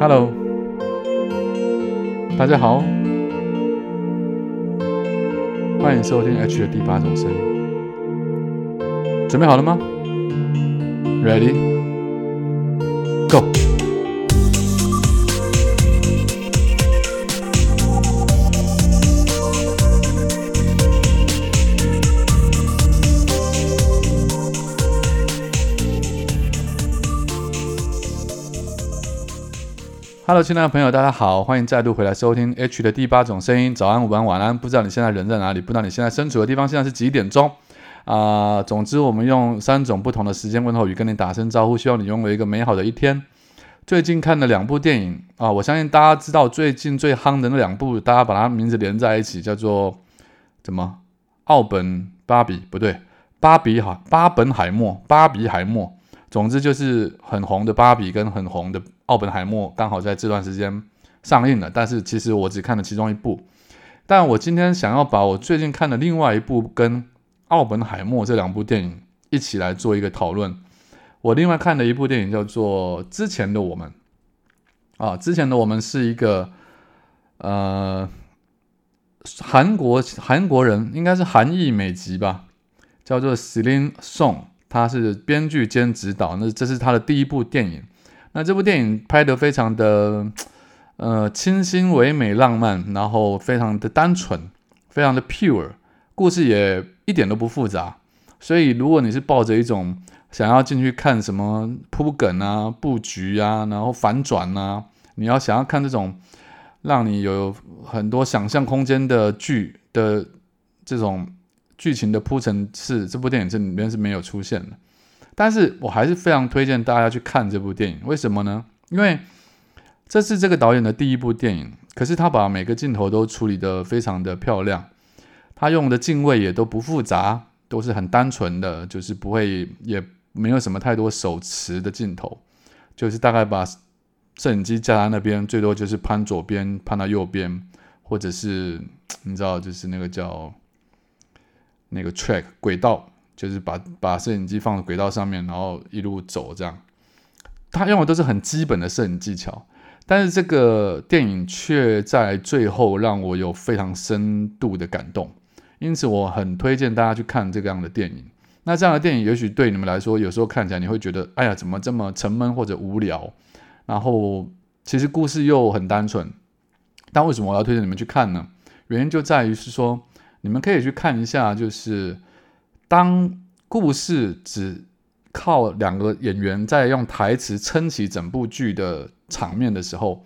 Hello，大家好，欢迎收听 H 的第八种声音。准备好了吗？Ready，Go？Ready？Go！Hello，亲爱的朋友，大家好，欢迎再度回来收听 H 的第八种声音。早安、午安、晚安，不知道你现在人在哪里，不知道你现在身处的地方现在是几点钟啊？总之，我们用三种不同的时间问候语跟你打声招呼，希望你拥有一个美好的一天。最近看了两部电影啊，我相信大家知道最近最夯的那两部，大家把它名字连在一起，叫做怎么？奥本巴比不对，巴比海巴本海默，巴比海默。总之就是很红的芭比跟很红的奥本海默刚好在这段时间上映了，但是其实我只看了其中一部。但我今天想要把我最近看的另外一部跟奥本海默这两部电影一起来做一个讨论。我另外看的一部电影叫做《之前的我们》啊，《之前的我们》是一个呃韩国韩国人，应该是韩裔美籍吧，叫做 Celine Song。他是编剧兼指导，那这是他的第一部电影。那这部电影拍得非常的，呃，清新唯美、浪漫，然后非常的单纯，非常的 pure，故事也一点都不复杂。所以，如果你是抱着一种想要进去看什么铺梗啊、布局啊，然后反转啊，你要想要看这种让你有很多想象空间的剧的这种。剧情的铺陈是这部电影这里面是没有出现的，但是我还是非常推荐大家去看这部电影。为什么呢？因为这是这个导演的第一部电影，可是他把每个镜头都处理得非常的漂亮，他用的镜位也都不复杂，都是很单纯的，就是不会也没有什么太多手持的镜头，就是大概把摄影机架在那边，最多就是攀左边、攀到右边，或者是你知道，就是那个叫。那个 track 轨道就是把把摄影机放在轨道上面，然后一路走这样。他用的都是很基本的摄影技巧，但是这个电影却在最后让我有非常深度的感动，因此我很推荐大家去看这个样的电影。那这样的电影也许对你们来说，有时候看起来你会觉得，哎呀，怎么这么沉闷或者无聊？然后其实故事又很单纯，但为什么我要推荐你们去看呢？原因就在于是说。你们可以去看一下，就是当故事只靠两个演员在用台词撑起整部剧的场面的时候，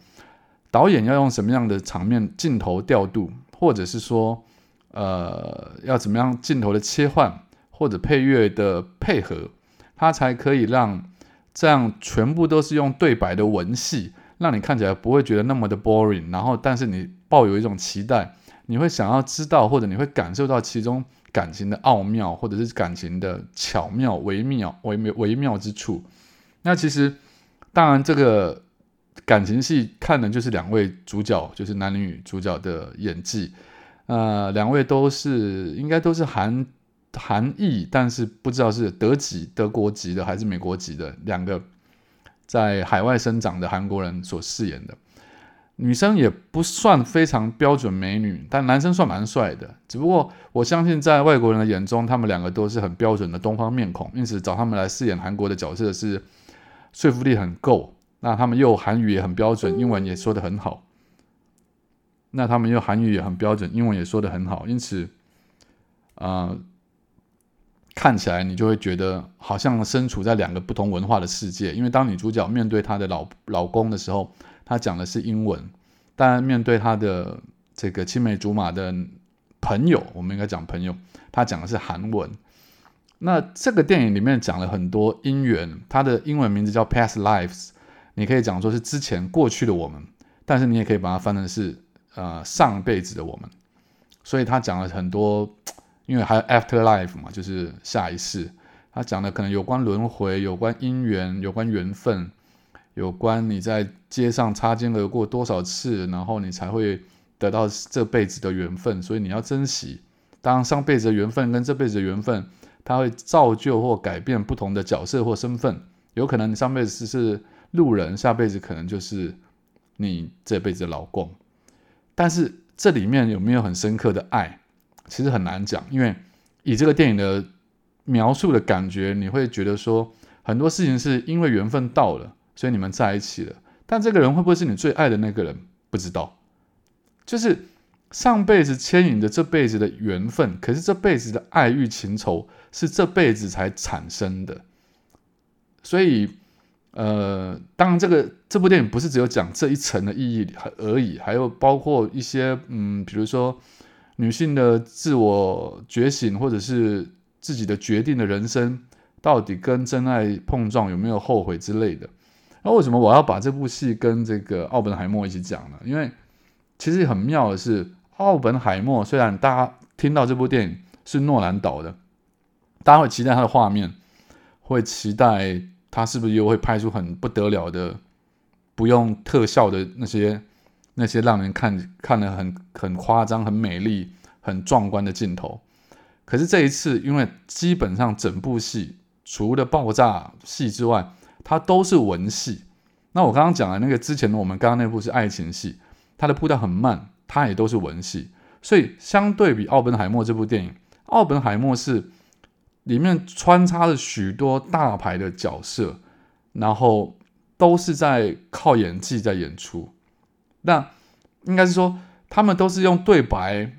导演要用什么样的场面镜头调度，或者是说，呃，要怎么样镜头的切换，或者配乐的配合，它才可以让这样全部都是用对白的文戏，让你看起来不会觉得那么的 boring，然后但是你抱有一种期待。你会想要知道，或者你会感受到其中感情的奥妙，或者是感情的巧妙、微妙、微妙、微妙之处。那其实，当然，这个感情戏看的就是两位主角，就是男女主角的演技。呃，两位都是应该都是韩韩裔，但是不知道是德籍、德国籍的还是美国籍的两个在海外生长的韩国人所饰演的。女生也不算非常标准美女，但男生算蛮帅的。只不过我相信，在外国人的眼中，他们两个都是很标准的东方面孔，因此找他们来饰演韩国的角色是说服力很够。那他们又韩语也很标准，英文也说得很好。那他们又韩语也很标准，英文也说得很好，因此，啊，看起来你就会觉得好像身处在两个不同文化的世界。因为当女主角面对她的老老公的时候，她讲的是英文，但面对她的这个青梅竹马的朋友，我们应该讲朋友，她讲的是韩文。那这个电影里面讲了很多姻缘，它的英文名字叫 Past Lives，你可以讲说是之前过去的我们，但是你也可以把它翻成是呃上辈子的我们。所以他讲了很多，因为还有 After Life 嘛，就是下一世。他讲的可能有关轮回，有关姻缘，有关缘分。有关你在街上擦肩而过多少次，然后你才会得到这辈子的缘分，所以你要珍惜。当上辈子的缘分跟这辈子的缘分，它会造就或改变不同的角色或身份。有可能你上辈子是路人，下辈子可能就是你这辈子的老公。但是这里面有没有很深刻的爱，其实很难讲，因为以这个电影的描述的感觉，你会觉得说很多事情是因为缘分到了，所以你们在一起了。但这个人会不会是你最爱的那个人？不知道。就是上辈子牵引着这辈子的缘分，可是这辈子的爱欲情仇是这辈子才产生的。所以，呃，当然，这个这部电影不是只有讲这一层的意义而已，还有包括一些，嗯，比如说女性的自我觉醒，或者是自己的决定的人生，到底跟真爱碰撞有没有后悔之类的。那为什么我要把这部戏跟这个奥本海默一起讲呢？因为其实很妙的是，奥本海默虽然大家听到这部电影是诺兰导的，大家会期待他的画面，会期待他是不是又会拍出很不得了的、不用特效的那些那些让人看看的很很夸张、很美丽、很壮观的镜头。可是这一次，因为基本上整部戏除了爆炸戏之外，它都是文戏，那我刚刚讲的那个之前的我们刚刚那部是爱情戏，它的步调很慢，它也都是文戏，所以相对比奥本海默这部电影，奥本海默是里面穿插了许多大牌的角色，然后都是在靠演技在演出，那应该是说他们都是用对白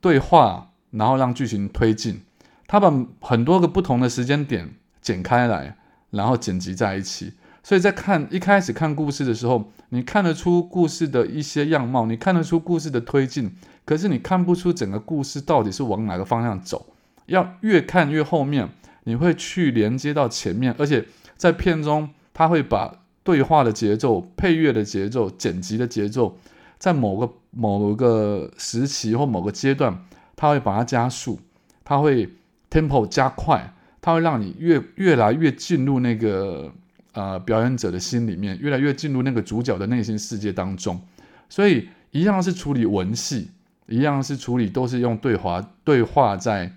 对话，然后让剧情推进，他把很多个不同的时间点剪开来。然后剪辑在一起，所以在看一开始看故事的时候，你看得出故事的一些样貌，你看得出故事的推进，可是你看不出整个故事到底是往哪个方向走。要越看越后面，你会去连接到前面，而且在片中，他会把对话的节奏、配乐的节奏、剪辑的节奏，在某个某个时期或某个阶段，他会把它加速，它会 tempo 加快。它会让你越越来越进入那个呃表演者的心里面，越来越进入那个主角的内心世界当中。所以一样是处理文戏，一样是处理都是用对话对话在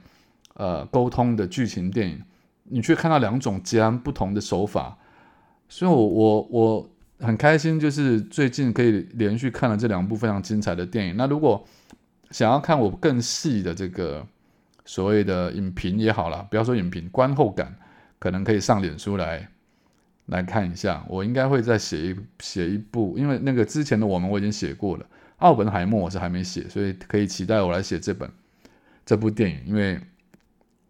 呃沟通的剧情电影，你却看到两种截然不同的手法。所以，我我我很开心，就是最近可以连续看了这两部非常精彩的电影。那如果想要看我更细的这个。所谓的影评也好了，不要说影评，观后感可能可以上脸书来来看一下。我应该会再写一写一部，因为那个之前的我们我已经写过了，奥本海默我是还没写，所以可以期待我来写这本这部电影。因为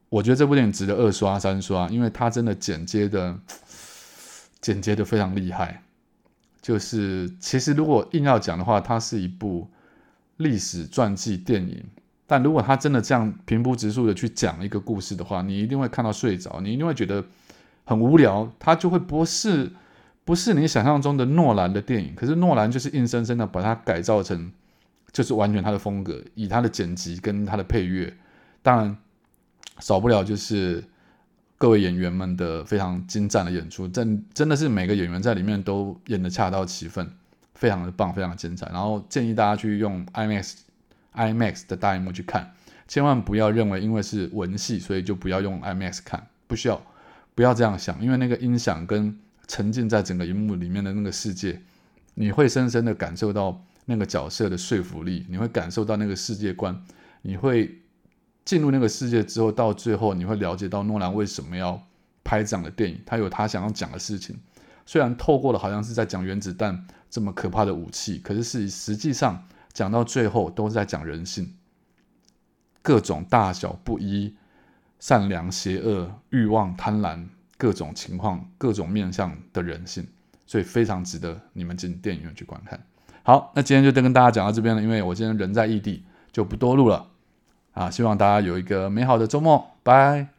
我觉得这部电影值得二刷三刷，因为它真的剪接的剪接的非常厉害。就是其实如果硬要讲的话，它是一部历史传记电影。但如果他真的这样平铺直述的去讲一个故事的话，你一定会看到睡着，你一定会觉得很无聊，他就会不是不是你想象中的诺兰的电影。可是诺兰就是硬生生的把它改造成，就是完全他的风格，以他的剪辑跟他的配乐，当然少不了就是各位演员们的非常精湛的演出，真真的是每个演员在里面都演的恰到其分，非常的棒，非常的精彩。然后建议大家去用 IMAX。IMAX 的大荧幕去看，千万不要认为因为是文戏，所以就不要用 IMAX 看，不需要，不要这样想，因为那个音响跟沉浸在整个荧幕里面的那个世界，你会深深的感受到那个角色的说服力，你会感受到那个世界观，你会进入那个世界之后，到最后你会了解到诺兰为什么要拍这样的电影，他有他想要讲的事情，虽然透过了好像是在讲原子弹这么可怕的武器，可是是实际上。讲到最后都是在讲人性，各种大小不一、善良、邪恶、欲望、贪婪，各种情况、各种面向的人性，所以非常值得你们进电影院去观看。好，那今天就跟大家讲到这边了，因为我今天人在异地，就不多录了啊。希望大家有一个美好的周末，拜。